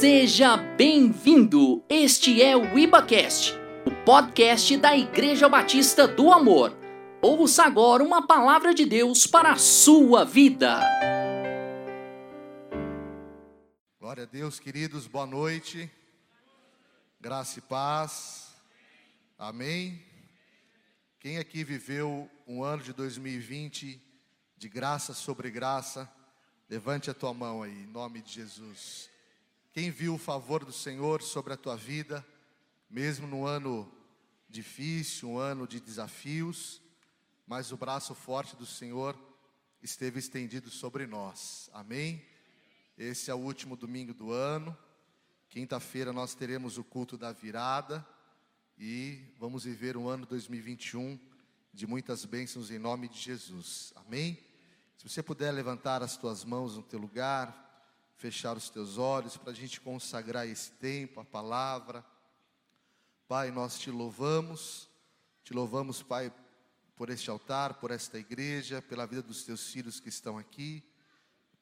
Seja bem-vindo! Este é o IbaCast, o podcast da Igreja Batista do Amor. Ouça agora uma palavra de Deus para a sua vida. Glória a Deus, queridos, boa noite. Graça e paz. Amém. Quem aqui viveu um ano de 2020 de graça sobre graça? Levante a tua mão aí, em nome de Jesus. Quem viu o favor do Senhor sobre a tua vida, mesmo no ano difícil, um ano de desafios, mas o braço forte do Senhor esteve estendido sobre nós. Amém? Esse é o último domingo do ano. Quinta-feira nós teremos o culto da virada e vamos viver um ano 2021 de muitas bênçãos em nome de Jesus. Amém? Se você puder levantar as tuas mãos no teu lugar, fechar os teus olhos para a gente consagrar esse tempo, a palavra. Pai, nós te louvamos, te louvamos, Pai, por este altar, por esta igreja, pela vida dos teus filhos que estão aqui.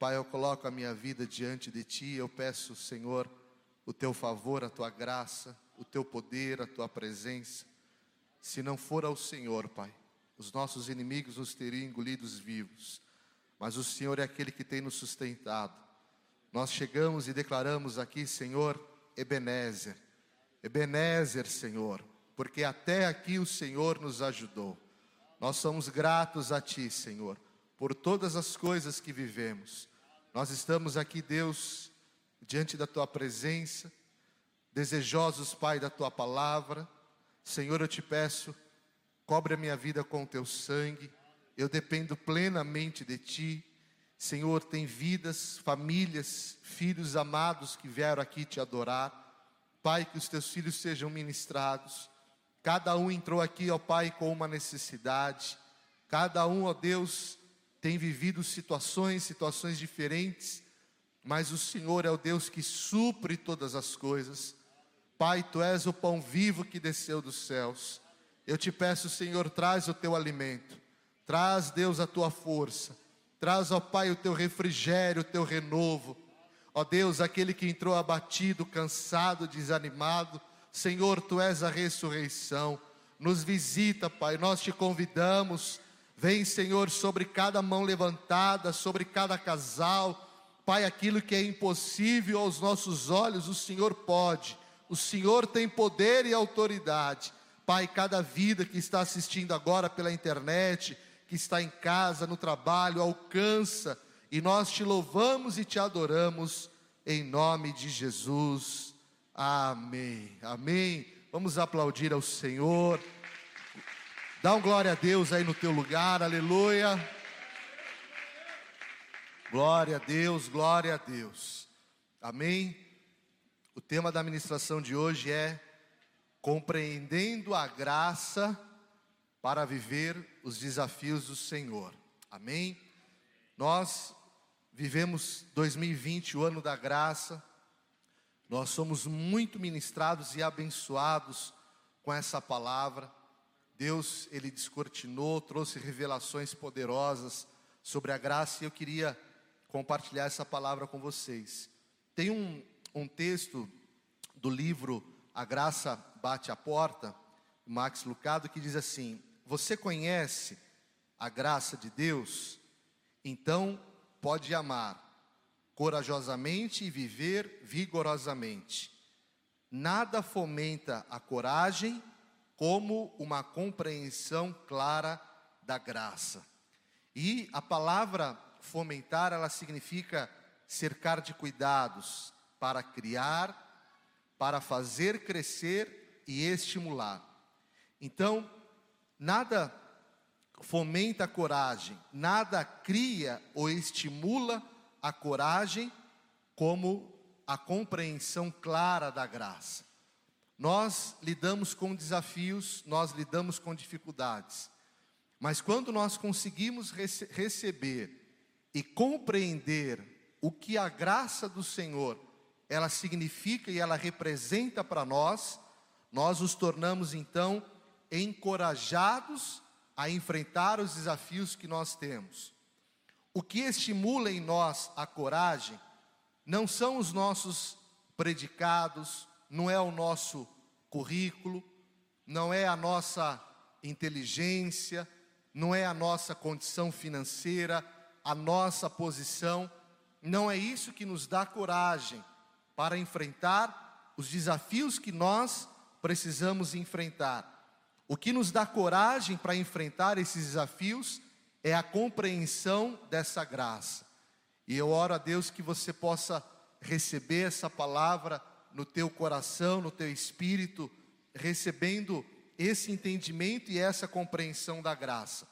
Pai, eu coloco a minha vida diante de ti, eu peço, Senhor, o teu favor, a tua graça, o teu poder, a tua presença. Se não for ao Senhor, Pai, os nossos inimigos nos teriam engolidos vivos, mas o Senhor é aquele que tem nos sustentado. Nós chegamos e declaramos aqui, Senhor, Ebenezer. Ebenezer, Senhor, porque até aqui o Senhor nos ajudou. Nós somos gratos a Ti, Senhor, por todas as coisas que vivemos. Nós estamos aqui, Deus, diante da Tua presença, desejosos, Pai, da Tua palavra. Senhor, eu te peço, cobre a minha vida com o Teu sangue. Eu dependo plenamente de Ti. Senhor, tem vidas, famílias, filhos amados que vieram aqui te adorar. Pai, que os teus filhos sejam ministrados. Cada um entrou aqui, ó Pai, com uma necessidade. Cada um, ó Deus, tem vivido situações, situações diferentes, mas o Senhor é o Deus que supre todas as coisas. Pai, tu és o pão vivo que desceu dos céus. Eu te peço, Senhor, traz o teu alimento. Traz, Deus, a tua força Traz, ó Pai, o teu refrigério, o teu renovo. Ó Deus, aquele que entrou abatido, cansado, desanimado, Senhor, tu és a ressurreição. Nos visita, Pai, nós te convidamos. Vem, Senhor, sobre cada mão levantada, sobre cada casal. Pai, aquilo que é impossível aos nossos olhos, o Senhor pode. O Senhor tem poder e autoridade. Pai, cada vida que está assistindo agora pela internet, que está em casa, no trabalho, alcança, e nós te louvamos e te adoramos, em nome de Jesus. Amém. Amém. Vamos aplaudir ao Senhor. Dá um glória a Deus aí no teu lugar, aleluia. Glória a Deus, glória a Deus. Amém. O tema da ministração de hoje é compreendendo a graça para viver os desafios do Senhor. Amém? Nós vivemos 2020, o ano da graça. Nós somos muito ministrados e abençoados com essa palavra. Deus, ele descortinou, trouxe revelações poderosas sobre a graça e eu queria compartilhar essa palavra com vocês. Tem um, um texto do livro A Graça Bate a Porta, Max Lucado, que diz assim: você conhece a graça de Deus? Então pode amar corajosamente e viver vigorosamente. Nada fomenta a coragem como uma compreensão clara da graça. E a palavra fomentar, ela significa cercar de cuidados para criar, para fazer crescer e estimular. Então, Nada fomenta a coragem, nada cria ou estimula a coragem como a compreensão clara da graça. Nós lidamos com desafios, nós lidamos com dificuldades, mas quando nós conseguimos rece receber e compreender o que a graça do Senhor ela significa e ela representa para nós, nós os tornamos então encorajados a enfrentar os desafios que nós temos. O que estimula em nós a coragem não são os nossos predicados, não é o nosso currículo, não é a nossa inteligência, não é a nossa condição financeira, a nossa posição, não é isso que nos dá coragem para enfrentar os desafios que nós precisamos enfrentar. O que nos dá coragem para enfrentar esses desafios é a compreensão dessa graça. E eu oro a Deus que você possa receber essa palavra no teu coração, no teu espírito, recebendo esse entendimento e essa compreensão da graça.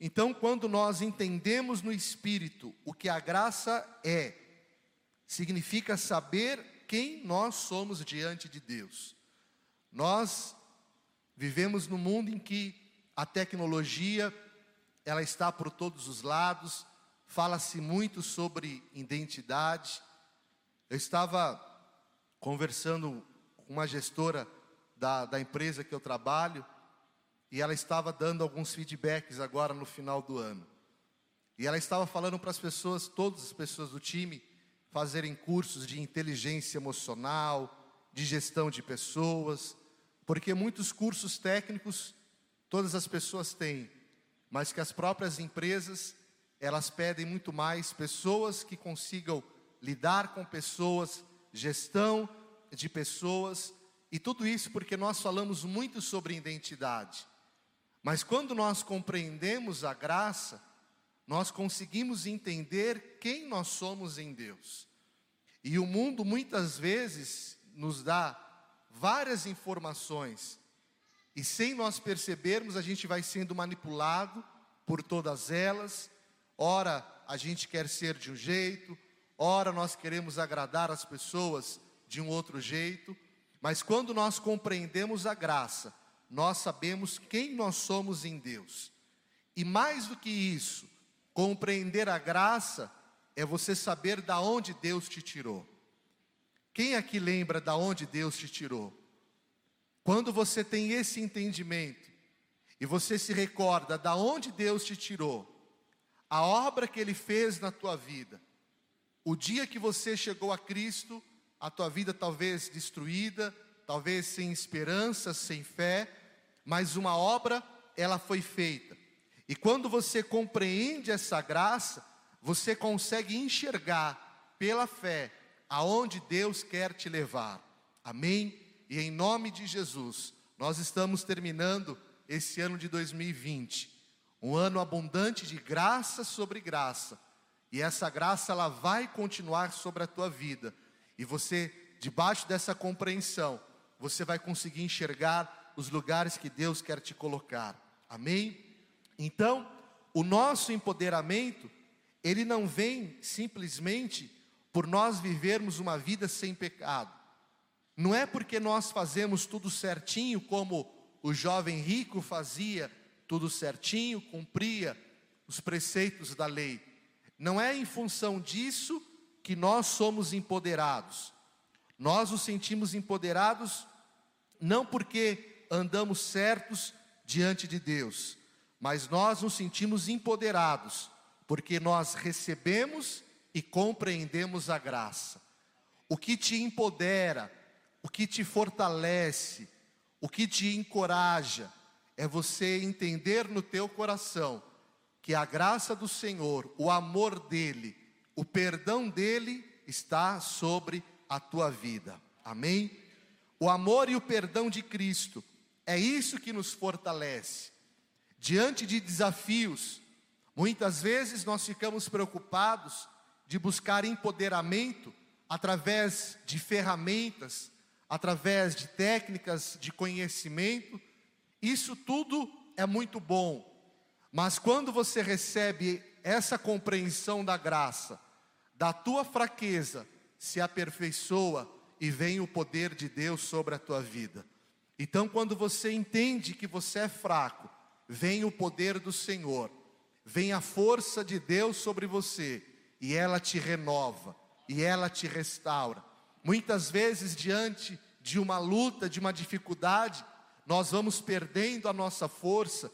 Então, quando nós entendemos no espírito o que a graça é, significa saber quem nós somos diante de Deus. Nós vivemos num mundo em que a tecnologia ela está por todos os lados, fala-se muito sobre identidade. Eu estava conversando com uma gestora da, da empresa que eu trabalho, e ela estava dando alguns feedbacks agora no final do ano. E ela estava falando para as pessoas, todas as pessoas do time, fazerem cursos de inteligência emocional, de gestão de pessoas, porque muitos cursos técnicos todas as pessoas têm, mas que as próprias empresas, elas pedem muito mais pessoas que consigam lidar com pessoas, gestão de pessoas, e tudo isso porque nós falamos muito sobre identidade. Mas quando nós compreendemos a graça, nós conseguimos entender quem nós somos em Deus. E o mundo muitas vezes nos dá várias informações, e sem nós percebermos, a gente vai sendo manipulado por todas elas. Ora, a gente quer ser de um jeito, ora, nós queremos agradar as pessoas de um outro jeito. Mas quando nós compreendemos a graça, nós sabemos quem nós somos em Deus. E mais do que isso, compreender a graça é você saber da onde Deus te tirou. Quem aqui lembra da onde Deus te tirou? Quando você tem esse entendimento e você se recorda da onde Deus te tirou, a obra que ele fez na tua vida, o dia que você chegou a Cristo, a tua vida talvez destruída, talvez sem esperança, sem fé, mas uma obra ela foi feita. E quando você compreende essa graça, você consegue enxergar pela fé aonde Deus quer te levar. Amém? E em nome de Jesus, nós estamos terminando esse ano de 2020, um ano abundante de graça sobre graça. E essa graça ela vai continuar sobre a tua vida. E você, debaixo dessa compreensão, você vai conseguir enxergar os lugares que Deus quer te colocar. Amém? Então, o nosso empoderamento, ele não vem simplesmente por nós vivermos uma vida sem pecado. Não é porque nós fazemos tudo certinho, como o jovem rico fazia tudo certinho, cumpria os preceitos da lei. Não é em função disso que nós somos empoderados. Nós nos sentimos empoderados não porque andamos certos diante de Deus, mas nós nos sentimos empoderados porque nós recebemos e compreendemos a graça. O que te empodera, o que te fortalece, o que te encoraja é você entender no teu coração que a graça do Senhor, o amor dele, o perdão dele está sobre a tua vida. Amém? O amor e o perdão de Cristo é isso que nos fortalece. Diante de desafios, muitas vezes nós ficamos preocupados de buscar empoderamento através de ferramentas, através de técnicas de conhecimento. Isso tudo é muito bom, mas quando você recebe essa compreensão da graça, da tua fraqueza, se aperfeiçoa e vem o poder de Deus sobre a tua vida. Então, quando você entende que você é fraco, vem o poder do Senhor, vem a força de Deus sobre você e ela te renova e ela te restaura. Muitas vezes, diante de uma luta, de uma dificuldade, nós vamos perdendo a nossa força,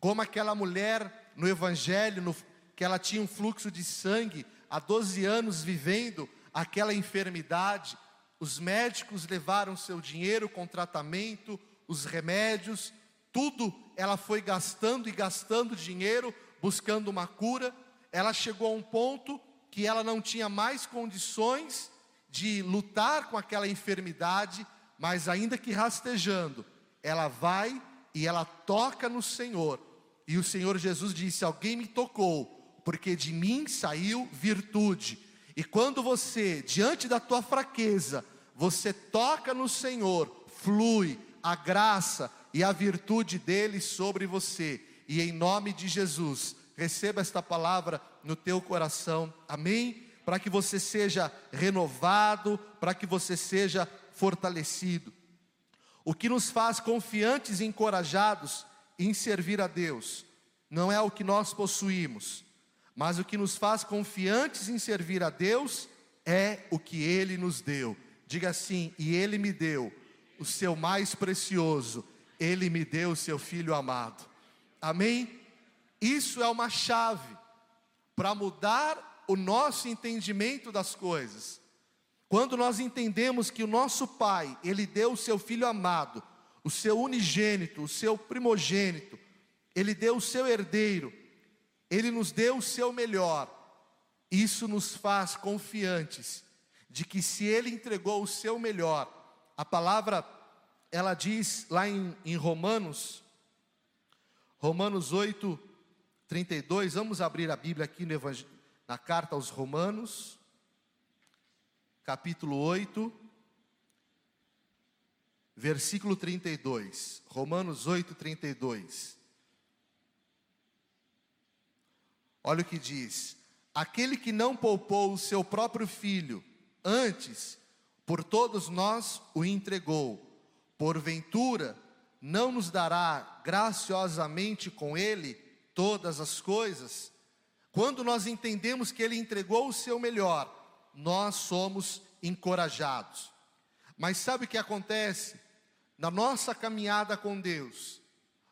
como aquela mulher no Evangelho, no, que ela tinha um fluxo de sangue há 12 anos vivendo aquela enfermidade, os médicos levaram seu dinheiro com tratamento, os remédios, tudo ela foi gastando e gastando dinheiro buscando uma cura. Ela chegou a um ponto que ela não tinha mais condições de lutar com aquela enfermidade, mas ainda que rastejando, ela vai e ela toca no Senhor. E o Senhor Jesus disse: Alguém me tocou, porque de mim saiu virtude. E quando você, diante da tua fraqueza, você toca no Senhor, flui a graça e a virtude dele sobre você. E em nome de Jesus, receba esta palavra no teu coração. Amém? Para que você seja renovado, para que você seja fortalecido. O que nos faz confiantes e encorajados em servir a Deus não é o que nós possuímos, mas o que nos faz confiantes em servir a Deus é o que Ele nos deu. Diga assim: e Ele me deu o seu mais precioso, Ele me deu o seu Filho amado. Amém? Isso é uma chave para mudar o nosso entendimento das coisas. Quando nós entendemos que o nosso Pai, Ele deu o seu Filho amado, o seu unigênito, o seu primogênito, Ele deu o seu herdeiro, Ele nos deu o seu melhor. Isso nos faz confiantes de que se Ele entregou o seu melhor, a palavra, ela diz lá em, em Romanos, Romanos 8, 32, vamos abrir a Bíblia aqui na carta aos Romanos capítulo 8, versículo 32. Romanos 8, 32. Olha o que diz: Aquele que não poupou o seu próprio filho, antes, por todos nós o entregou, porventura, não nos dará graciosamente com ele todas as coisas? Quando nós entendemos que ele entregou o seu melhor, nós somos encorajados. Mas sabe o que acontece? Na nossa caminhada com Deus,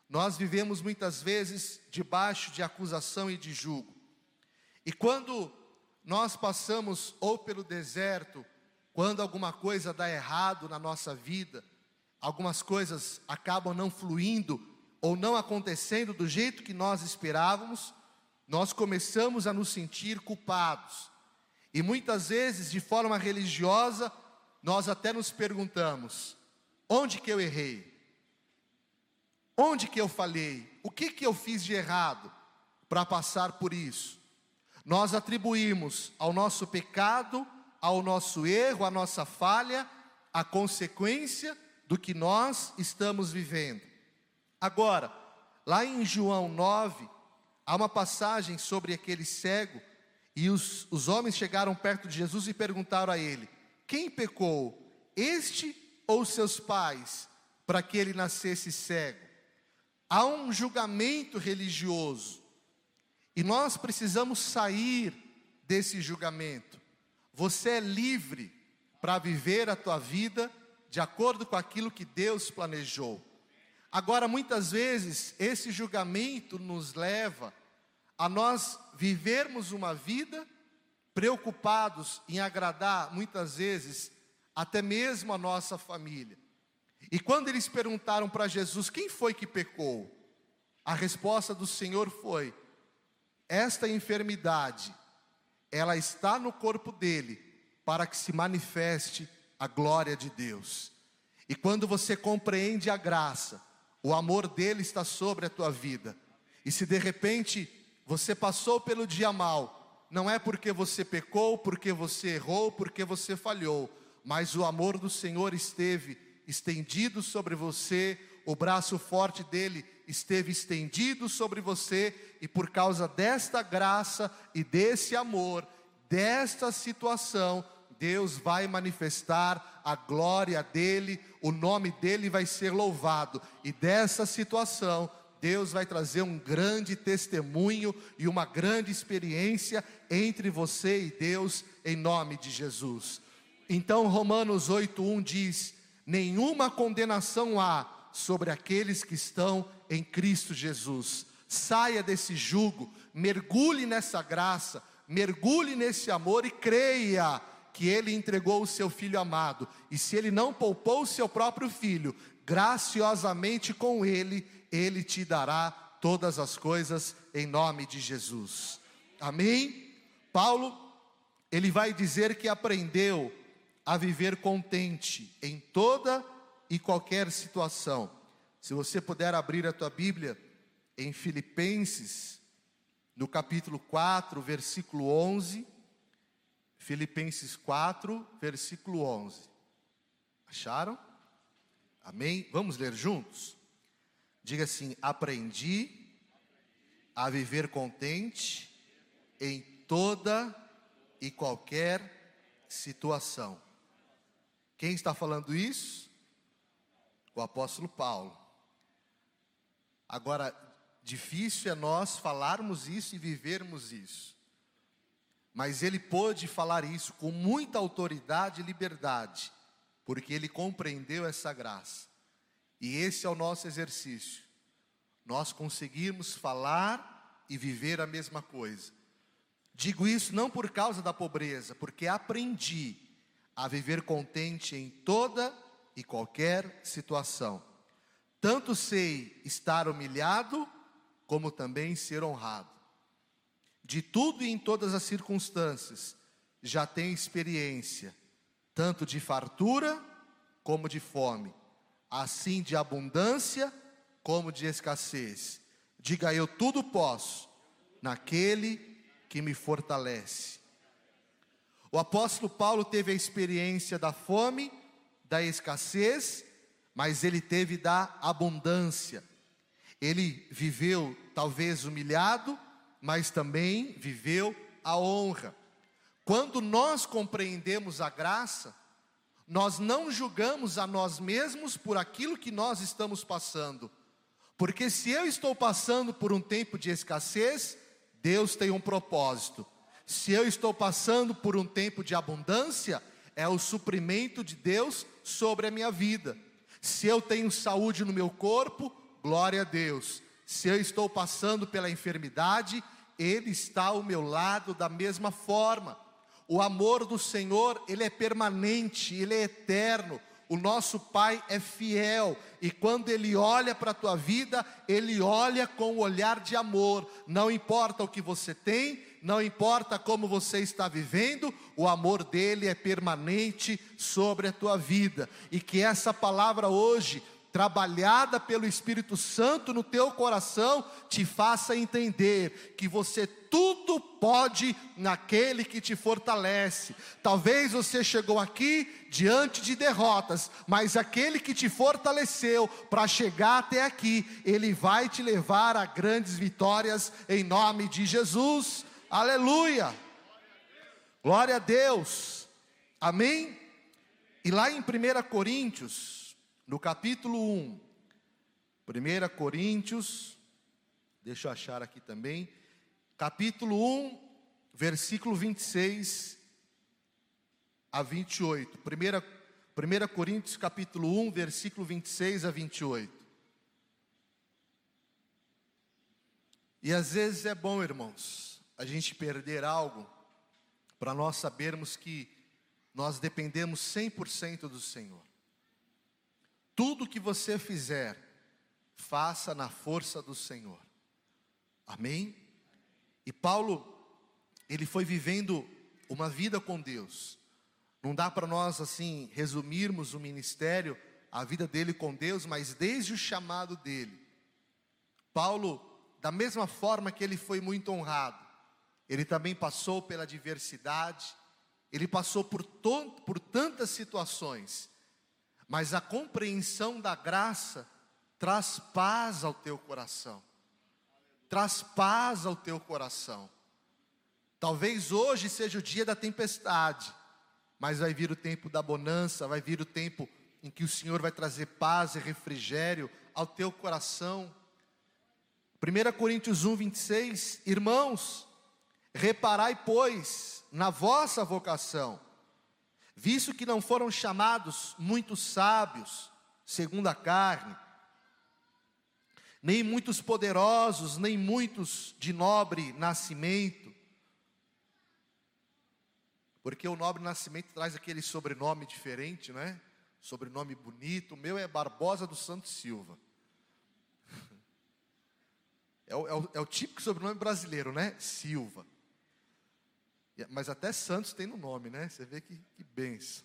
nós vivemos muitas vezes debaixo de acusação e de julgo. E quando nós passamos ou pelo deserto, quando alguma coisa dá errado na nossa vida, algumas coisas acabam não fluindo ou não acontecendo do jeito que nós esperávamos, nós começamos a nos sentir culpados. E muitas vezes, de forma religiosa, nós até nos perguntamos: onde que eu errei? Onde que eu falhei? O que que eu fiz de errado para passar por isso? Nós atribuímos ao nosso pecado, ao nosso erro, à nossa falha, a consequência do que nós estamos vivendo. Agora, lá em João 9, há uma passagem sobre aquele cego e os, os homens chegaram perto de Jesus e perguntaram a ele: Quem pecou, este ou seus pais, para que ele nascesse cego? Há um julgamento religioso e nós precisamos sair desse julgamento. Você é livre para viver a tua vida de acordo com aquilo que Deus planejou. Agora, muitas vezes, esse julgamento nos leva a nós vivermos uma vida preocupados em agradar, muitas vezes, até mesmo a nossa família. E quando eles perguntaram para Jesus quem foi que pecou, a resposta do Senhor foi: esta enfermidade, ela está no corpo dele para que se manifeste a glória de Deus. E quando você compreende a graça, o amor dele está sobre a tua vida. E se de repente você passou pelo dia mal, não é porque você pecou, porque você errou, porque você falhou, mas o amor do Senhor esteve estendido sobre você, o braço forte dele esteve estendido sobre você, e por causa desta graça e desse amor, desta situação, Deus vai manifestar a glória dele, o nome dele vai ser louvado, e dessa situação, Deus vai trazer um grande testemunho e uma grande experiência entre você e Deus, em nome de Jesus. Então, Romanos 8,1 diz: Nenhuma condenação há sobre aqueles que estão em Cristo Jesus. Saia desse jugo, mergulhe nessa graça, mergulhe nesse amor e creia que ele entregou o seu filho amado, e se ele não poupou o seu próprio filho, graciosamente com ele, ele te dará todas as coisas em nome de Jesus. Amém? Paulo, ele vai dizer que aprendeu a viver contente em toda e qualquer situação. Se você puder abrir a tua Bíblia em Filipenses, no capítulo 4, versículo 11. Filipenses 4, versículo 11. Acharam? Amém? Vamos ler juntos? Diga assim: Aprendi a viver contente em toda e qualquer situação. Quem está falando isso? O apóstolo Paulo. Agora, difícil é nós falarmos isso e vivermos isso. Mas ele pôde falar isso com muita autoridade e liberdade, porque ele compreendeu essa graça. E esse é o nosso exercício. Nós conseguimos falar e viver a mesma coisa. Digo isso não por causa da pobreza, porque aprendi a viver contente em toda e qualquer situação. Tanto sei estar humilhado, como também ser honrado. De tudo e em todas as circunstâncias, já tem experiência, tanto de fartura como de fome, assim de abundância como de escassez. Diga eu tudo posso naquele que me fortalece. O apóstolo Paulo teve a experiência da fome, da escassez, mas ele teve da abundância. Ele viveu talvez humilhado, mas também viveu a honra. Quando nós compreendemos a graça, nós não julgamos a nós mesmos por aquilo que nós estamos passando. Porque se eu estou passando por um tempo de escassez, Deus tem um propósito. Se eu estou passando por um tempo de abundância, é o suprimento de Deus sobre a minha vida. Se eu tenho saúde no meu corpo, glória a Deus. Se eu estou passando pela enfermidade, Ele está ao meu lado da mesma forma. O amor do Senhor, ele é permanente, ele é eterno. O nosso Pai é fiel e quando Ele olha para a tua vida, Ele olha com o olhar de amor. Não importa o que você tem, não importa como você está vivendo, o amor dele é permanente sobre a tua vida. E que essa palavra hoje trabalhada pelo Espírito Santo no teu coração, te faça entender que você tudo pode naquele que te fortalece. Talvez você chegou aqui diante de derrotas, mas aquele que te fortaleceu para chegar até aqui, ele vai te levar a grandes vitórias em nome de Jesus. Aleluia! Glória a Deus. Amém? E lá em 1 Coríntios no capítulo 1, 1 Coríntios, deixa eu achar aqui também, capítulo 1, versículo 26 a 28. 1, 1 Coríntios, capítulo 1, versículo 26 a 28. E às vezes é bom, irmãos, a gente perder algo para nós sabermos que nós dependemos 100% do Senhor. Tudo que você fizer, faça na força do Senhor. Amém? E Paulo, ele foi vivendo uma vida com Deus. Não dá para nós assim resumirmos o ministério, a vida dele com Deus, mas desde o chamado dele. Paulo, da mesma forma que ele foi muito honrado, ele também passou pela diversidade, ele passou por, por tantas situações, mas a compreensão da graça traz paz ao teu coração. Traz paz ao teu coração. Talvez hoje seja o dia da tempestade, mas vai vir o tempo da bonança, vai vir o tempo em que o Senhor vai trazer paz e refrigério ao teu coração. 1 Coríntios 1, 26, irmãos, reparai, pois, na vossa vocação, visto que não foram chamados muitos sábios, segundo a carne, nem muitos poderosos, nem muitos de nobre nascimento. Porque o nobre nascimento traz aquele sobrenome diferente, não é? Sobrenome bonito. O meu é Barbosa do Santos Silva. É o, é, o, é o, típico sobrenome brasileiro, né? Silva. Mas até Santos tem no nome, né? Você vê que, que benção.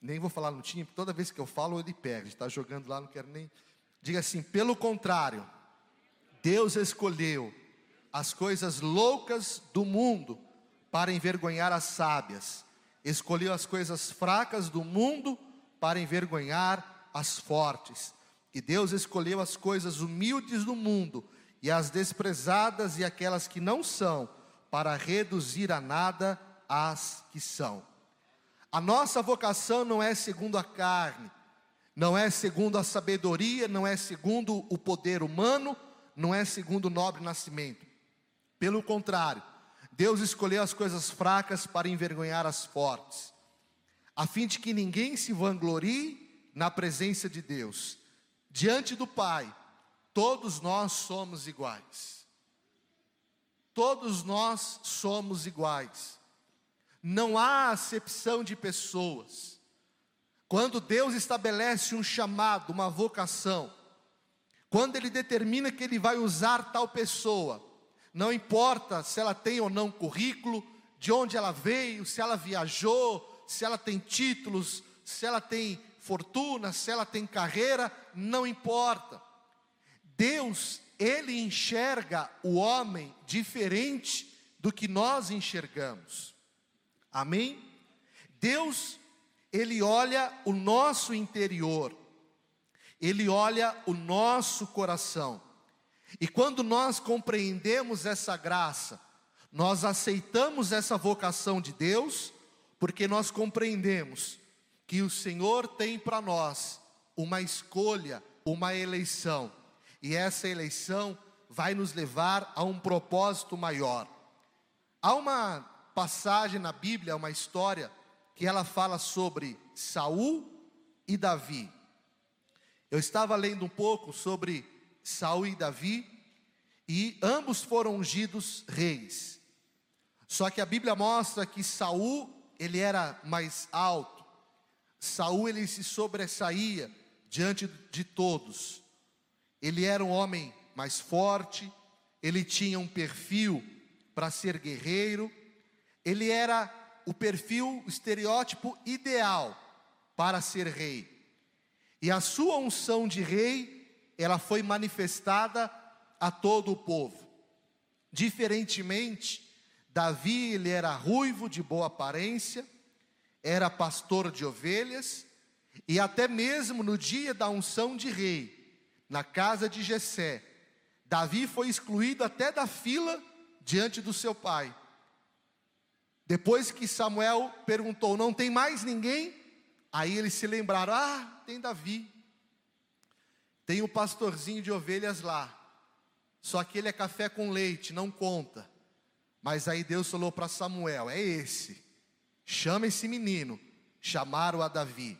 Nem vou falar no time, toda vez que eu falo ele perde. Está jogando lá, não quero nem. Diga assim: pelo contrário, Deus escolheu as coisas loucas do mundo para envergonhar as sábias, escolheu as coisas fracas do mundo para envergonhar as fortes. E Deus escolheu as coisas humildes do mundo e as desprezadas e aquelas que não são, para reduzir a nada as que são. A nossa vocação não é segundo a carne, não é segundo a sabedoria, não é segundo o poder humano, não é segundo o nobre nascimento. Pelo contrário, Deus escolheu as coisas fracas para envergonhar as fortes, a fim de que ninguém se vanglorie na presença de Deus. Diante do Pai, todos nós somos iguais. Todos nós somos iguais. Não há acepção de pessoas. Quando Deus estabelece um chamado, uma vocação, quando Ele determina que Ele vai usar tal pessoa, não importa se ela tem ou não currículo, de onde ela veio, se ela viajou, se ela tem títulos, se ela tem fortuna, se ela tem carreira, não importa. Deus, Ele enxerga o homem diferente do que nós enxergamos. Amém? Deus, Ele olha o nosso interior. Ele olha o nosso coração. E quando nós compreendemos essa graça, nós aceitamos essa vocação de Deus, porque nós compreendemos que o Senhor tem para nós uma escolha, uma eleição, e essa eleição vai nos levar a um propósito maior. Há uma passagem na Bíblia, uma história que ela fala sobre Saul e Davi. Eu estava lendo um pouco sobre Saul e Davi, e ambos foram ungidos reis. Só que a Bíblia mostra que Saul, ele era mais alto. Saul ele se sobressaía diante de todos. Ele era um homem mais forte, ele tinha um perfil para ser guerreiro, ele era o perfil, o estereótipo ideal para ser rei. E a sua unção de rei, ela foi manifestada a todo o povo. Diferentemente, Davi, ele era ruivo, de boa aparência, era pastor de ovelhas, e até mesmo no dia da unção de rei, na casa de Jessé, Davi foi excluído até da fila diante do seu pai. Depois que Samuel perguntou: "Não tem mais ninguém?" Aí eles se lembraram: Ah, tem Davi. Tem um pastorzinho de ovelhas lá. Só que ele é café com leite, não conta. Mas aí Deus falou para Samuel: É esse. Chama esse menino. Chamaram a Davi.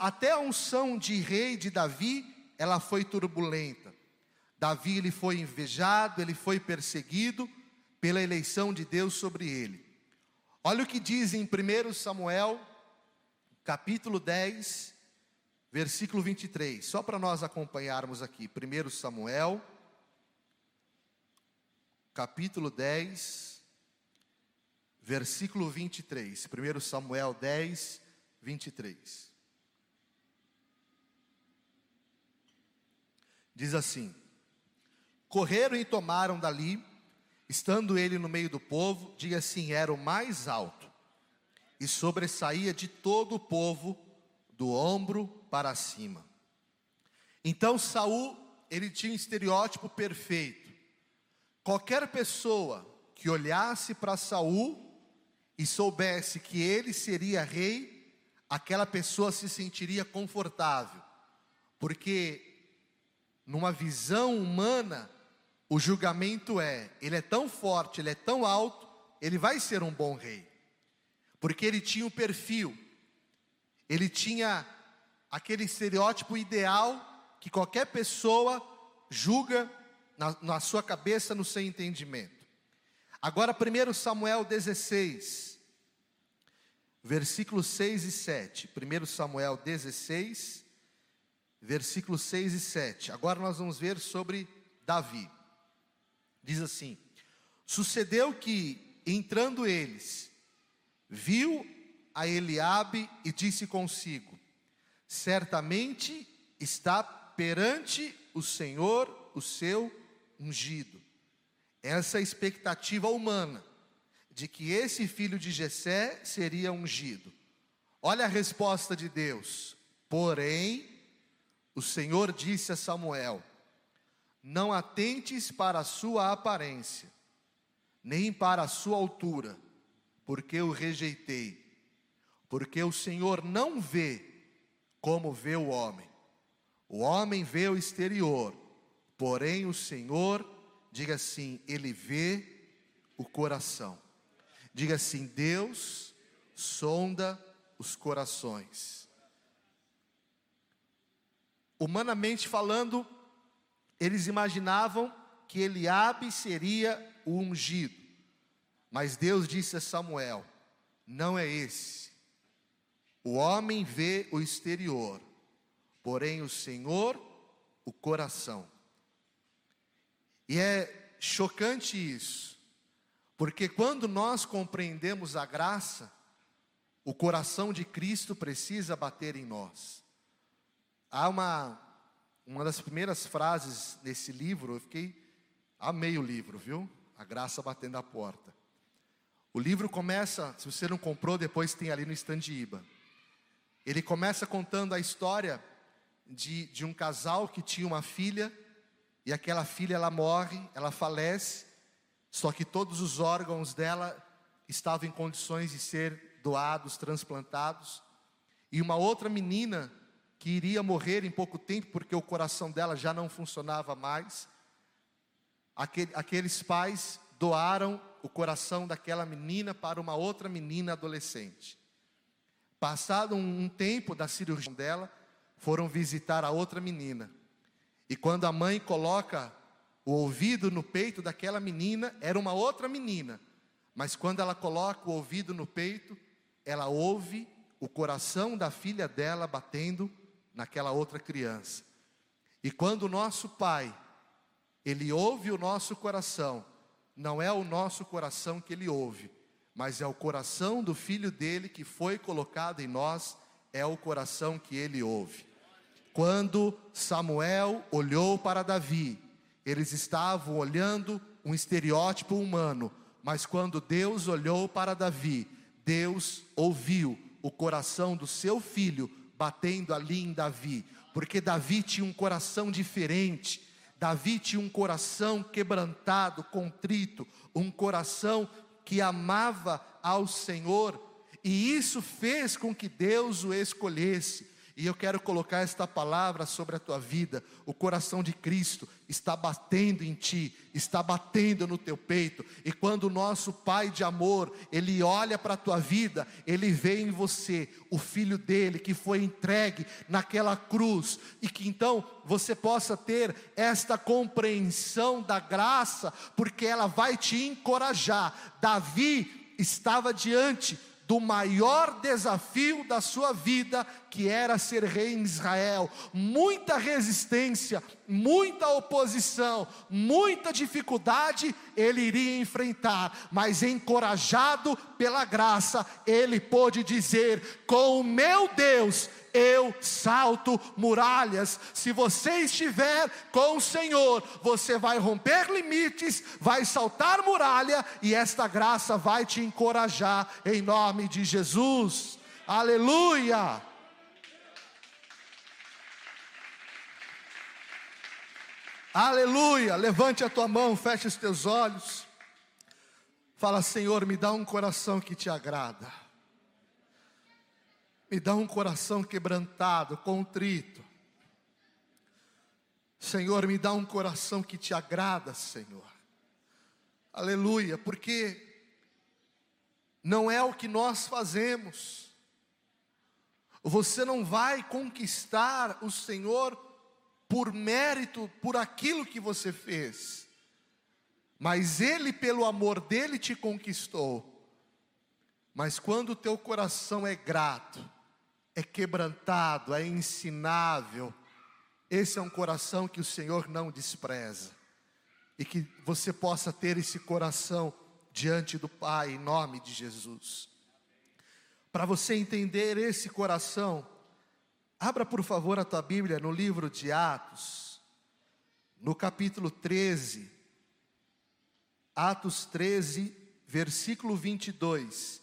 Até a unção de rei de Davi, ela foi turbulenta. Davi ele foi invejado, ele foi perseguido pela eleição de Deus sobre ele. Olha o que diz em 1 Samuel capítulo 10, versículo 23. Só para nós acompanharmos aqui. 1 Samuel, capítulo 10, versículo 23. 1 Samuel 10, 23. Diz assim: Correram e tomaram dali, estando ele no meio do povo, diga assim: era o mais alto e sobressaía de todo o povo do ombro para cima. Então Saul, ele tinha um estereótipo perfeito. Qualquer pessoa que olhasse para Saul e soubesse que ele seria rei, aquela pessoa se sentiria confortável. Porque numa visão humana, o julgamento é: ele é tão forte, ele é tão alto, ele vai ser um bom rei porque ele tinha o um perfil, ele tinha aquele estereótipo ideal que qualquer pessoa julga na, na sua cabeça, no seu entendimento. Agora, 1 Samuel 16, versículos 6 e 7. 1 Samuel 16, versículos 6 e 7. Agora nós vamos ver sobre Davi. Diz assim: Sucedeu que, entrando eles, viu a Eliabe e disse consigo: Certamente está perante o Senhor o seu ungido. Essa expectativa humana de que esse filho de Jessé seria ungido. Olha a resposta de Deus. Porém, o Senhor disse a Samuel: Não atentes para a sua aparência, nem para a sua altura, porque o rejeitei. Porque o Senhor não vê como vê o homem. O homem vê o exterior, porém o Senhor, diga assim, ele vê o coração. Diga assim: Deus sonda os corações. Humanamente falando, eles imaginavam que Eliabe seria o ungido. Mas Deus disse a Samuel: não é esse. O homem vê o exterior, porém o Senhor o coração. E é chocante isso, porque quando nós compreendemos a graça, o coração de Cristo precisa bater em nós. Há uma, uma das primeiras frases nesse livro, eu fiquei, amei o livro, viu? A graça batendo a porta. O livro começa, se você não comprou, depois tem ali no stand Iba. Ele começa contando a história de, de um casal que tinha uma filha, e aquela filha ela morre, ela falece, só que todos os órgãos dela estavam em condições de ser doados, transplantados, e uma outra menina que iria morrer em pouco tempo, porque o coração dela já não funcionava mais. Aqueles pais doaram o coração daquela menina para uma outra menina adolescente. Passado um tempo da cirurgia dela, foram visitar a outra menina. E quando a mãe coloca o ouvido no peito daquela menina, era uma outra menina. Mas quando ela coloca o ouvido no peito, ela ouve o coração da filha dela batendo naquela outra criança. E quando o nosso Pai, Ele ouve o nosso coração, não é o nosso coração que Ele ouve, mas é o coração do Filho dele que foi colocado em nós, é o coração que Ele ouve. Quando Samuel olhou para Davi, eles estavam olhando um estereótipo humano, mas quando Deus olhou para Davi, Deus ouviu o coração do seu filho batendo ali em Davi, porque Davi tinha um coração diferente. Davi tinha um coração quebrantado, contrito, um coração que amava ao Senhor, e isso fez com que Deus o escolhesse. E eu quero colocar esta palavra sobre a tua vida. O coração de Cristo está batendo em ti, está batendo no teu peito. E quando o nosso Pai de amor, ele olha para a tua vida, ele vê em você o filho dele que foi entregue naquela cruz e que então você possa ter esta compreensão da graça, porque ela vai te encorajar. Davi estava diante do maior desafio da sua vida, que era ser rei em Israel. Muita resistência, muita oposição, muita dificuldade ele iria enfrentar, mas encorajado pela graça, ele pôde dizer: Com o meu Deus eu salto muralhas. Se você estiver com o Senhor, você vai romper limites, vai saltar muralha e esta graça vai te encorajar em nome de Jesus. Aleluia! Aleluia! Levante a tua mão, feche os teus olhos. Fala, Senhor, me dá um coração que te agrada. Me dá um coração quebrantado, contrito. Senhor, me dá um coração que te agrada, Senhor. Aleluia, porque não é o que nós fazemos. Você não vai conquistar o Senhor por mérito, por aquilo que você fez, mas ele, pelo amor dele, te conquistou. Mas quando o teu coração é grato, é quebrantado, é ensinável, esse é um coração que o Senhor não despreza. E que você possa ter esse coração diante do Pai, em nome de Jesus. Para você entender esse coração, abra por favor a tua Bíblia no livro de Atos, no capítulo 13. Atos 13, versículo 22.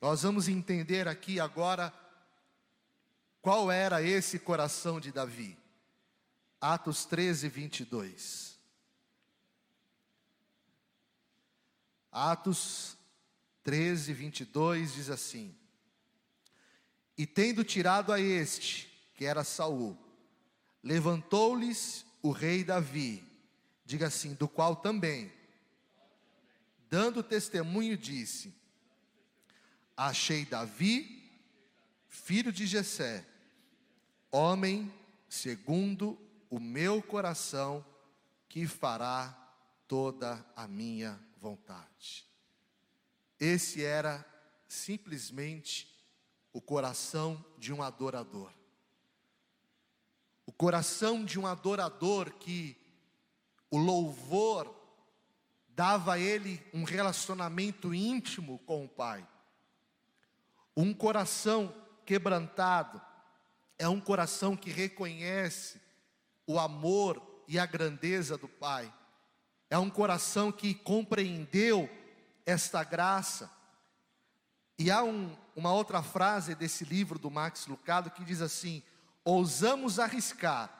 Nós vamos entender aqui agora qual era esse coração de Davi. Atos 13, 22. Atos 13, 22 diz assim: E tendo tirado a este, que era Saul, levantou-lhes o rei Davi, diga assim, do qual também, dando testemunho, disse: Achei Davi, filho de Jessé, homem segundo o meu coração, que fará toda a minha vontade. Esse era simplesmente o coração de um adorador. O coração de um adorador que o louvor dava a ele um relacionamento íntimo com o Pai. Um coração quebrantado é um coração que reconhece o amor e a grandeza do Pai. É um coração que compreendeu esta graça. E há um, uma outra frase desse livro do Max Lucado que diz assim: ousamos arriscar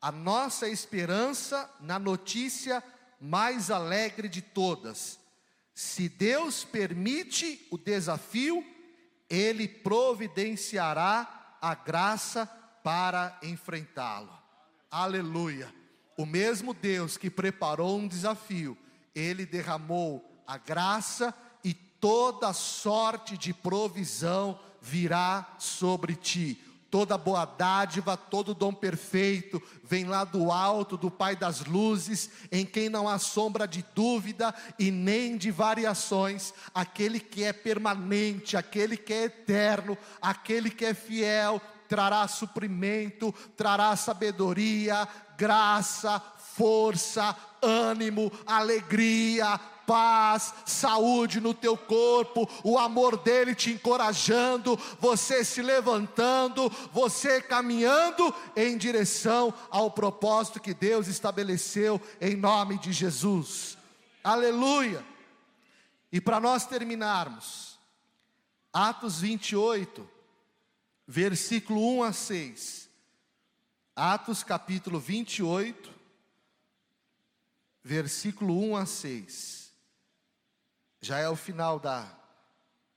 a nossa esperança na notícia mais alegre de todas. Se Deus permite o desafio, Ele providenciará a graça para enfrentá-lo. Aleluia. O mesmo Deus que preparou um desafio, Ele derramou a graça toda sorte de provisão virá sobre ti. Toda boa dádiva, todo dom perfeito vem lá do alto do Pai das luzes, em quem não há sombra de dúvida e nem de variações, aquele que é permanente, aquele que é eterno, aquele que é fiel, trará suprimento, trará sabedoria, graça, força, ânimo, alegria, paz, saúde no teu corpo, o amor dele te encorajando, você se levantando, você caminhando em direção ao propósito que Deus estabeleceu em nome de Jesus. Aleluia! E para nós terminarmos, Atos 28, versículo 1 a 6. Atos capítulo 28, versículo 1 a 6. Já é o final da,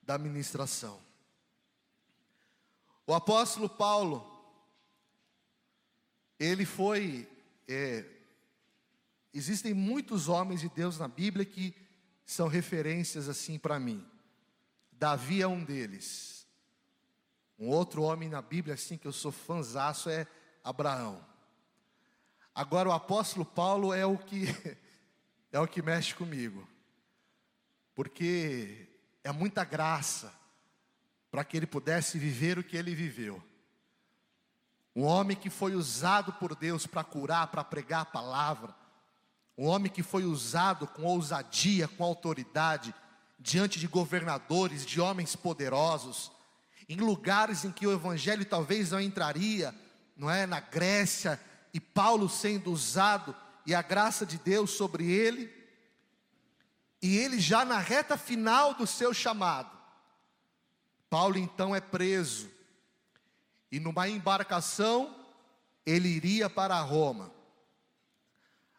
da ministração. O apóstolo Paulo, ele foi. É, existem muitos homens de Deus na Bíblia que são referências assim para mim. Davi é um deles. Um outro homem na Bíblia assim que eu sou fanzaço é Abraão. Agora o apóstolo Paulo é o que é o que mexe comigo. Porque é muita graça para que ele pudesse viver o que ele viveu. Um homem que foi usado por Deus para curar, para pregar a palavra. Um homem que foi usado com ousadia, com autoridade, diante de governadores, de homens poderosos, em lugares em que o evangelho talvez não entraria, não é? Na Grécia, e Paulo sendo usado e a graça de Deus sobre ele, e ele já na reta final do seu chamado. Paulo então é preso, e numa embarcação ele iria para Roma.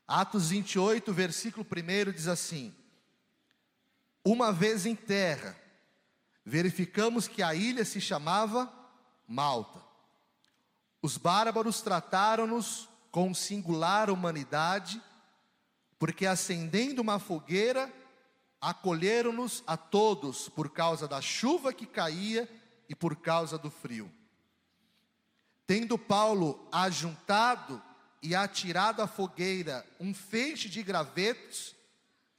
Atos 28, versículo 1 diz assim: Uma vez em terra, verificamos que a ilha se chamava Malta. Os bárbaros trataram-nos com singular humanidade, porque acendendo uma fogueira, acolheram-nos a todos por causa da chuva que caía e por causa do frio. Tendo Paulo ajuntado e atirado à fogueira um feixe de gravetos,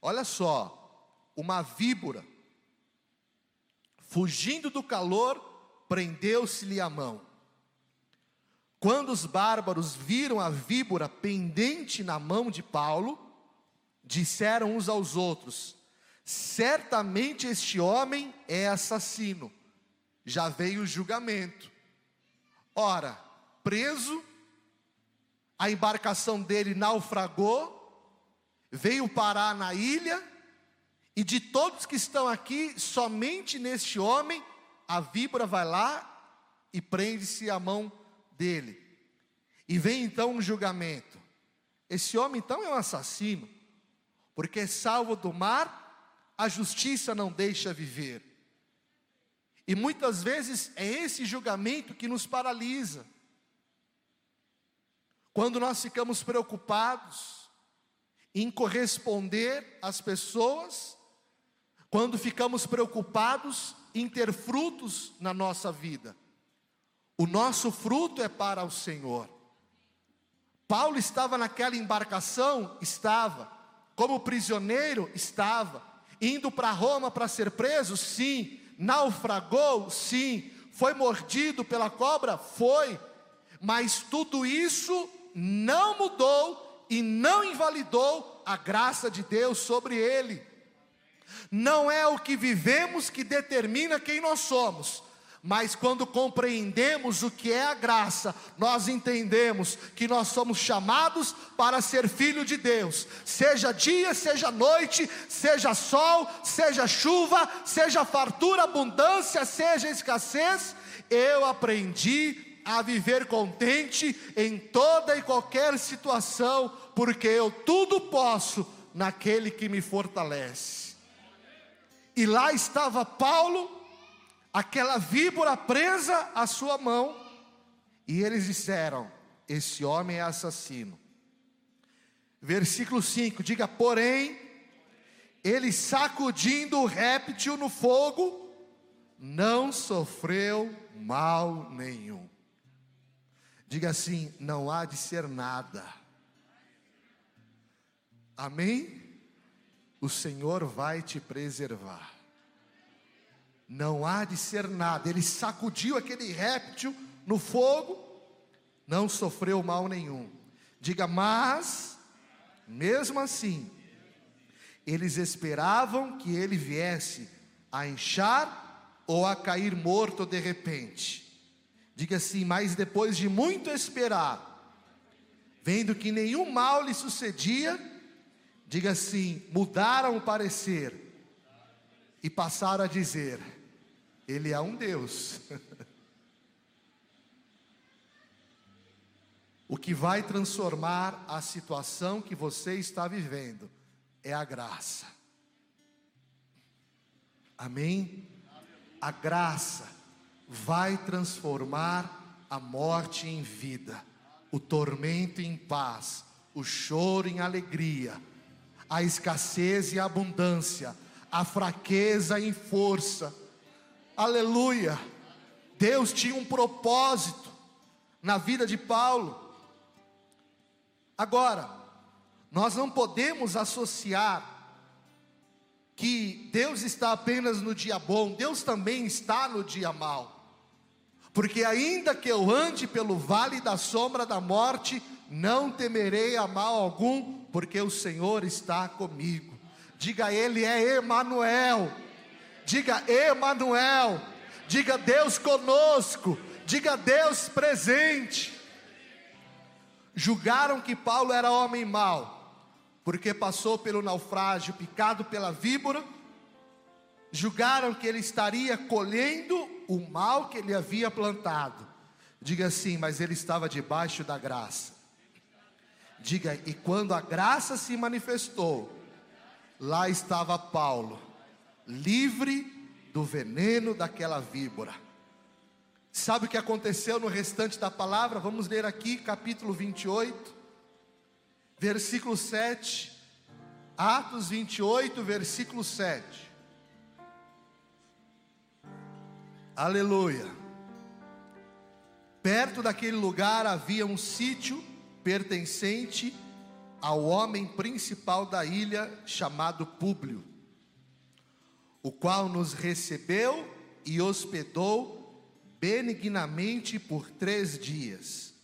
Olha só, uma víbora, fugindo do calor, prendeu-se-lhe a mão. Quando os bárbaros viram a víbora pendente na mão de Paulo, disseram uns aos outros: Certamente este homem é assassino. Já veio o julgamento. Ora, preso, a embarcação dele naufragou, veio parar na ilha, e de todos que estão aqui, somente neste homem, a víbora vai lá e prende-se a mão dele. E vem então um julgamento. Esse homem então é um assassino, porque salvo do mar, a justiça não deixa viver. E muitas vezes é esse julgamento que nos paralisa. Quando nós ficamos preocupados em corresponder às pessoas, quando ficamos preocupados em ter frutos na nossa vida. O nosso fruto é para o Senhor. Paulo estava naquela embarcação? Estava. Como prisioneiro? Estava. Indo para Roma para ser preso? Sim. Naufragou? Sim. Foi mordido pela cobra? Foi. Mas tudo isso não mudou e não invalidou a graça de Deus sobre ele. Não é o que vivemos que determina quem nós somos, mas quando compreendemos o que é a graça, nós entendemos que nós somos chamados para ser filho de Deus, seja dia, seja noite, seja sol, seja chuva, seja fartura, abundância, seja escassez, eu aprendi a viver contente em toda e qualquer situação, porque eu tudo posso naquele que me fortalece. E lá estava Paulo aquela víbora presa à sua mão, e eles disseram: Esse homem é assassino. Versículo 5: diga, porém, ele sacudindo o réptil no fogo, não sofreu mal nenhum. Diga assim: não há de ser nada. Amém? O Senhor vai te preservar não há de ser nada. Ele sacudiu aquele réptil no fogo, não sofreu mal nenhum. Diga, mas, mesmo assim, eles esperavam que ele viesse a inchar ou a cair morto de repente. Diga assim, mas depois de muito esperar, vendo que nenhum mal lhe sucedia, diga assim: mudaram o parecer e passaram a dizer: ele é um Deus. o que vai transformar a situação que você está vivendo é a graça. Amém? A graça vai transformar a morte em vida, o tormento em paz, o choro em alegria, a escassez e abundância, a fraqueza em força Aleluia. Deus tinha um propósito na vida de Paulo. Agora, nós não podemos associar que Deus está apenas no dia bom, Deus também está no dia mau. Porque ainda que eu ande pelo vale da sombra da morte, não temerei a mal algum, porque o Senhor está comigo. Diga ele é Emanuel. Diga Emanuel. Diga Deus conosco. Diga Deus presente. Julgaram que Paulo era homem mau, porque passou pelo naufrágio, picado pela víbora. Julgaram que ele estaria colhendo o mal que ele havia plantado. Diga assim, mas ele estava debaixo da graça. Diga, e quando a graça se manifestou, lá estava Paulo livre do veneno daquela víbora. Sabe o que aconteceu no restante da palavra? Vamos ler aqui, capítulo 28, versículo 7. Atos 28, versículo 7. Aleluia. Perto daquele lugar havia um sítio pertencente ao homem principal da ilha, chamado Públio, o qual nos recebeu e hospedou benignamente por três dias.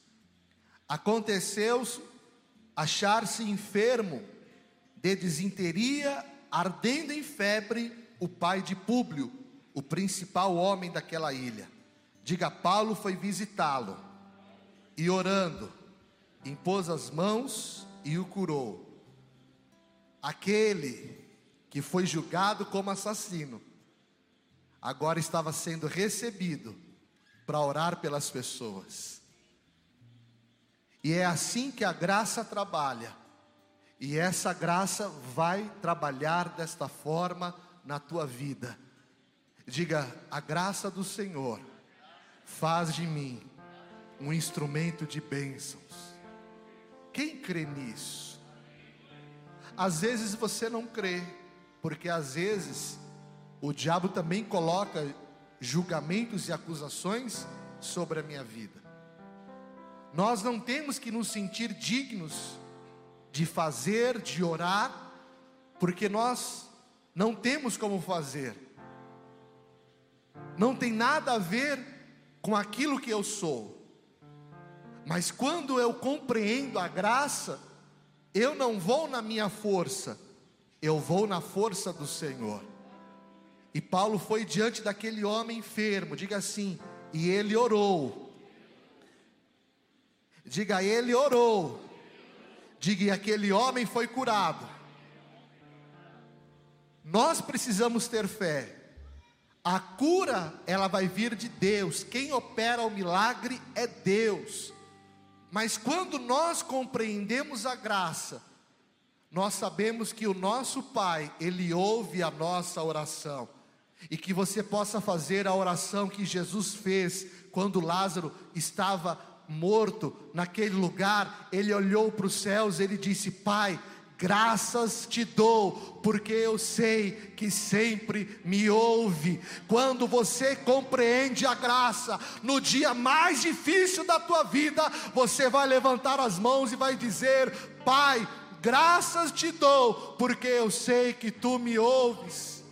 Aconteceu achar-se enfermo de desinteria, ardendo em febre, o pai de Públio, o principal homem daquela ilha. Diga, Paulo foi visitá-lo e orando, impôs as mãos e o curou. Aquele que foi julgado como assassino, agora estava sendo recebido para orar pelas pessoas. E é assim que a graça trabalha. E essa graça vai trabalhar desta forma na tua vida. Diga: a graça do Senhor faz de mim um instrumento de bênçãos. Quem crê nisso? Às vezes você não crê, porque às vezes o diabo também coloca julgamentos e acusações sobre a minha vida. Nós não temos que nos sentir dignos de fazer, de orar, porque nós não temos como fazer. Não tem nada a ver com aquilo que eu sou. Mas quando eu compreendo a graça, eu não vou na minha força, eu vou na força do Senhor. E Paulo foi diante daquele homem enfermo, diga assim, e ele orou. Diga, ele orou. Diga, e aquele homem foi curado. Nós precisamos ter fé. A cura, ela vai vir de Deus. Quem opera o milagre é Deus. Mas quando nós compreendemos a graça, nós sabemos que o nosso Pai, Ele ouve a nossa oração. E que você possa fazer a oração que Jesus fez quando Lázaro estava morto naquele lugar. Ele olhou para os céus, ele disse: Pai, Graças te dou, porque eu sei que sempre me ouve. Quando você compreende a graça, no dia mais difícil da tua vida, você vai levantar as mãos e vai dizer: Pai, graças te dou, porque eu sei que tu me ouves.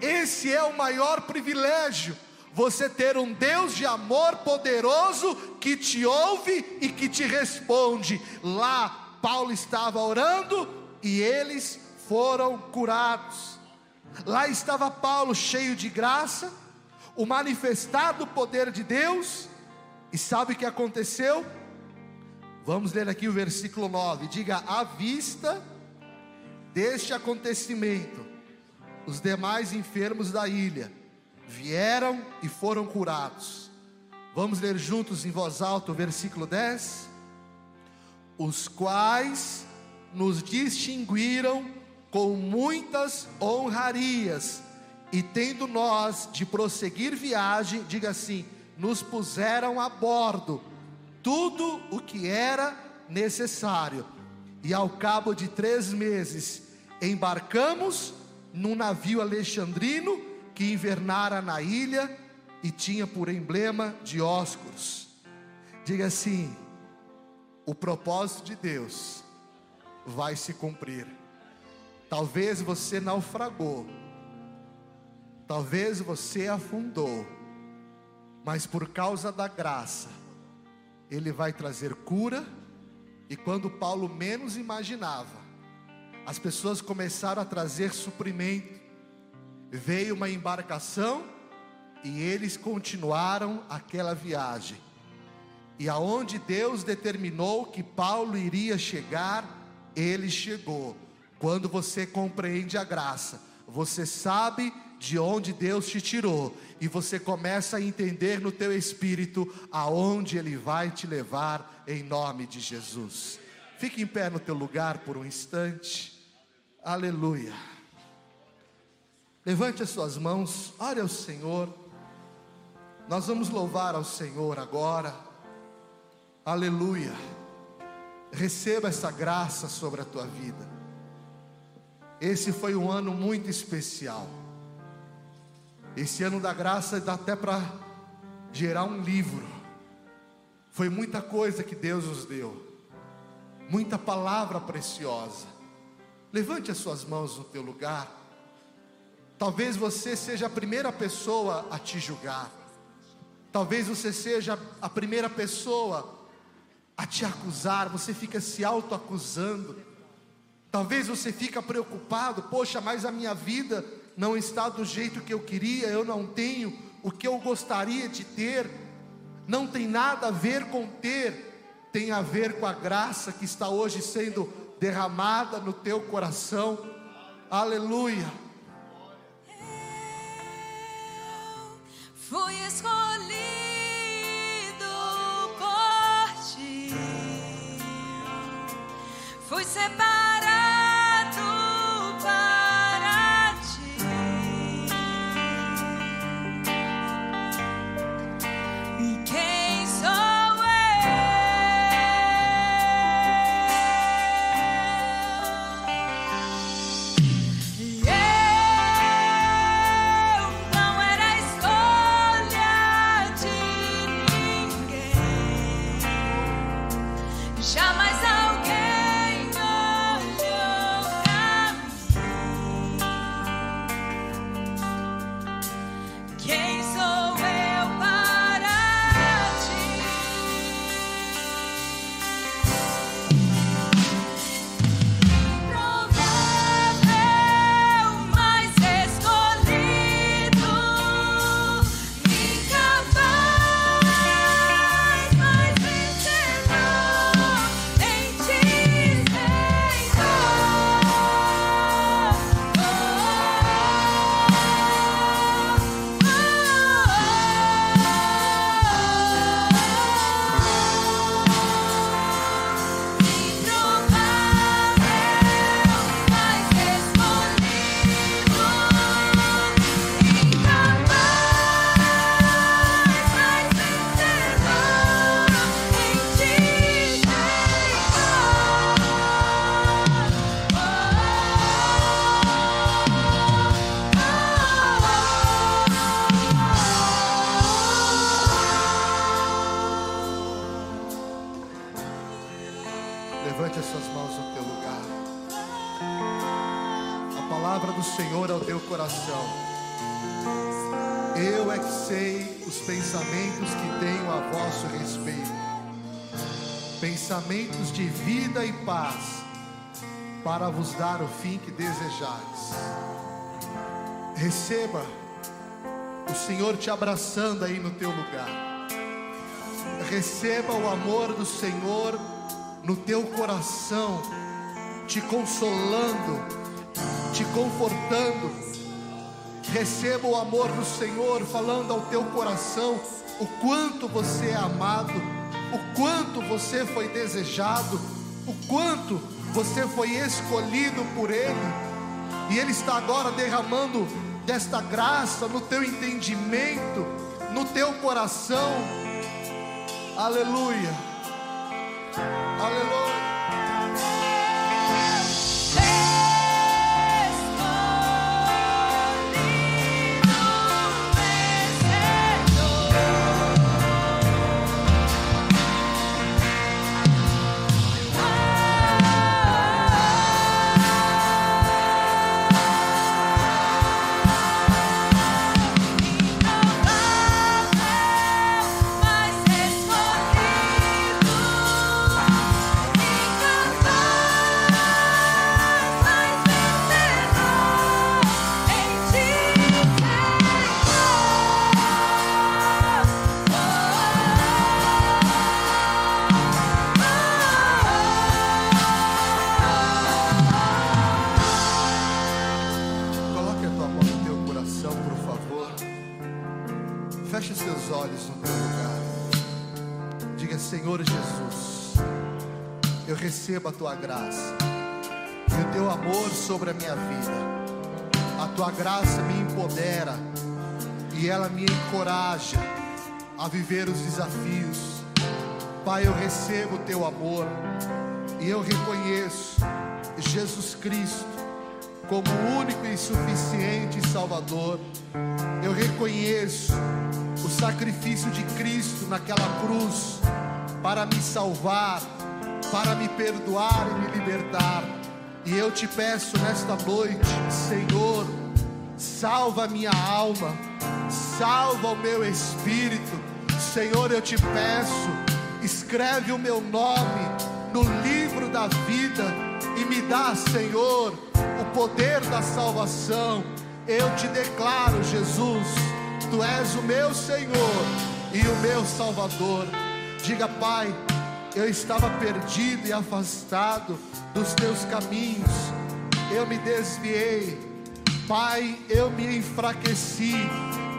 Esse é o maior privilégio você ter um Deus de amor poderoso que te ouve e que te responde. Lá Paulo estava orando e eles foram curados. Lá estava Paulo cheio de graça, o manifestado poder de Deus, e sabe o que aconteceu? Vamos ler aqui o versículo 9: diga, à vista deste acontecimento, os demais enfermos da ilha vieram e foram curados. Vamos ler juntos em voz alta o versículo 10 os quais nos distinguiram com muitas honrarias, e tendo nós de prosseguir viagem, diga assim, nos puseram a bordo tudo o que era necessário, e ao cabo de três meses embarcamos num navio alexandrino que invernara na ilha e tinha por emblema Dióscuros. Diga assim: o propósito de Deus vai se cumprir. Talvez você naufragou, talvez você afundou, mas por causa da graça, Ele vai trazer cura. E quando Paulo menos imaginava, as pessoas começaram a trazer suprimento, veio uma embarcação e eles continuaram aquela viagem. E aonde Deus determinou que Paulo iria chegar, ele chegou. Quando você compreende a graça, você sabe de onde Deus te tirou e você começa a entender no teu espírito aonde ele vai te levar em nome de Jesus. Fique em pé no teu lugar por um instante. Aleluia. Levante as suas mãos, ore ao Senhor. Nós vamos louvar ao Senhor agora. Aleluia. Receba essa graça sobre a tua vida. Esse foi um ano muito especial. Esse ano da graça dá até para gerar um livro. Foi muita coisa que Deus nos deu. muita palavra preciosa. Levante as suas mãos no teu lugar. Talvez você seja a primeira pessoa a te julgar. Talvez você seja a primeira pessoa a te acusar, você fica se autoacusando. Talvez você fica preocupado, poxa, mas a minha vida não está do jeito que eu queria, eu não tenho o que eu gostaria de ter. Não tem nada a ver com ter, tem a ver com a graça que está hoje sendo derramada no teu coração. Aleluia. Fui escolhido por ti, fui separado para vos dar o fim que desejais. Receba o Senhor te abraçando aí no teu lugar. Receba o amor do Senhor no teu coração, te consolando, te confortando. Receba o amor do Senhor falando ao teu coração o quanto você é amado, o quanto você foi desejado, o quanto você foi escolhido por Ele. E Ele está agora derramando desta graça no teu entendimento, no teu coração. Aleluia. Aleluia. Tua graça e o teu amor sobre a minha vida. A tua graça me empodera e ela me encoraja a viver os desafios. Pai, eu recebo o teu amor e eu reconheço Jesus Cristo como único e suficiente Salvador. Eu reconheço o sacrifício de Cristo naquela cruz para me salvar, para me perdoar e me libertar. E eu te peço nesta noite, Senhor, salva a minha alma, salva o meu espírito. Senhor, eu te peço, escreve o meu nome no livro da vida e me dá, Senhor, o poder da salvação. Eu te declaro, Jesus, tu és o meu Senhor e o meu Salvador. Diga, Pai, eu estava perdido e afastado dos teus caminhos, eu me desviei, Pai, eu me enfraqueci,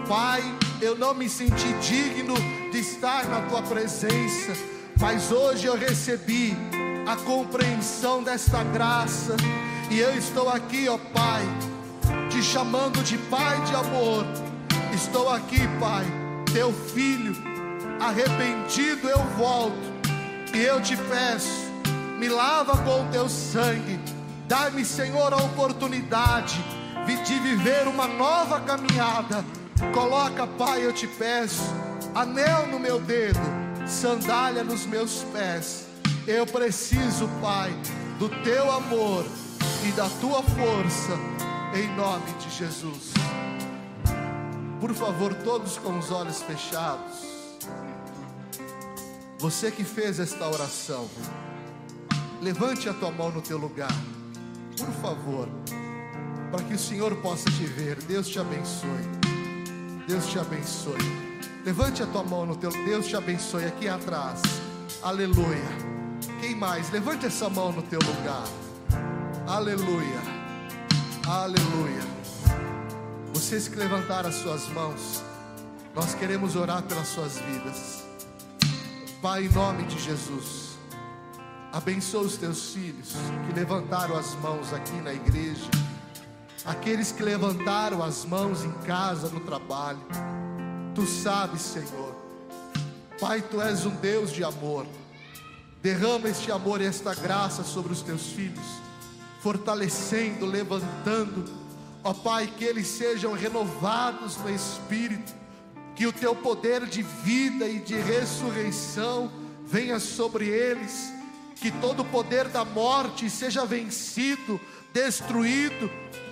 Pai, eu não me senti digno de estar na tua presença, mas hoje eu recebi a compreensão desta graça, e eu estou aqui, ó Pai, te chamando de Pai de amor. Estou aqui, Pai, teu filho, arrependido eu volto, e eu te peço, me lava com o teu sangue, dá-me, Senhor, a oportunidade de viver uma nova caminhada. Coloca, Pai, eu te peço, anel no meu dedo, sandália nos meus pés. Eu preciso, Pai, do teu amor e da tua força, em nome de Jesus. Por favor, todos com os olhos fechados. Você que fez esta oração, levante a tua mão no teu lugar, por favor, para que o Senhor possa te ver. Deus te abençoe. Deus te abençoe. Levante a tua mão no teu. Deus te abençoe aqui atrás. Aleluia. Quem mais? Levante essa mão no teu lugar. Aleluia. Aleluia. Vocês que levantaram as suas mãos, nós queremos orar pelas suas vidas. Pai, em nome de Jesus, abençoa os teus filhos que levantaram as mãos aqui na igreja, aqueles que levantaram as mãos em casa, no trabalho. Tu sabes, Senhor, Pai, tu és um Deus de amor. Derrama este amor e esta graça sobre os teus filhos, fortalecendo, levantando, ó Pai, que eles sejam renovados no espírito, que o teu poder de vida e de ressurreição venha sobre eles, que todo o poder da morte seja vencido, destruído,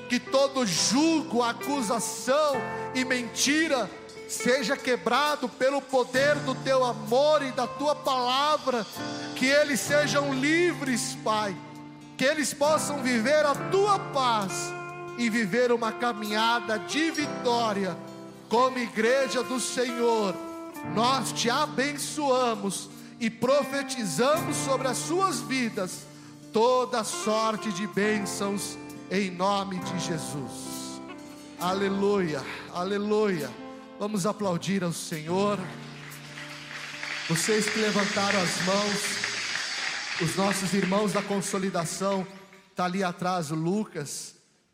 que todo julgo, acusação e mentira seja quebrado pelo poder do teu amor e da tua palavra, que eles sejam livres, Pai, que eles possam viver a tua paz e viver uma caminhada de vitória como igreja do Senhor. Nós te abençoamos e profetizamos sobre as suas vidas toda sorte de bênçãos em nome de Jesus. Aleluia, aleluia. Vamos aplaudir ao Senhor. Vocês que levantaram as mãos, os nossos irmãos da consolidação, está ali atrás o Lucas.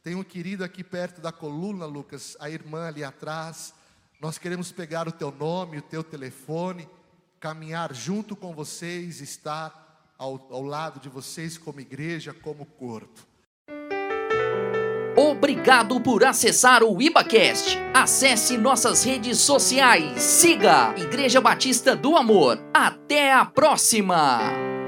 Tem um querido aqui perto da coluna, Lucas, a irmã ali atrás. Nós queremos pegar o teu nome, o teu telefone, caminhar junto com vocês, estar ao, ao lado de vocês como igreja, como corpo. Obrigado por acessar o IbaCast. Acesse nossas redes sociais. Siga Igreja Batista do Amor. Até a próxima!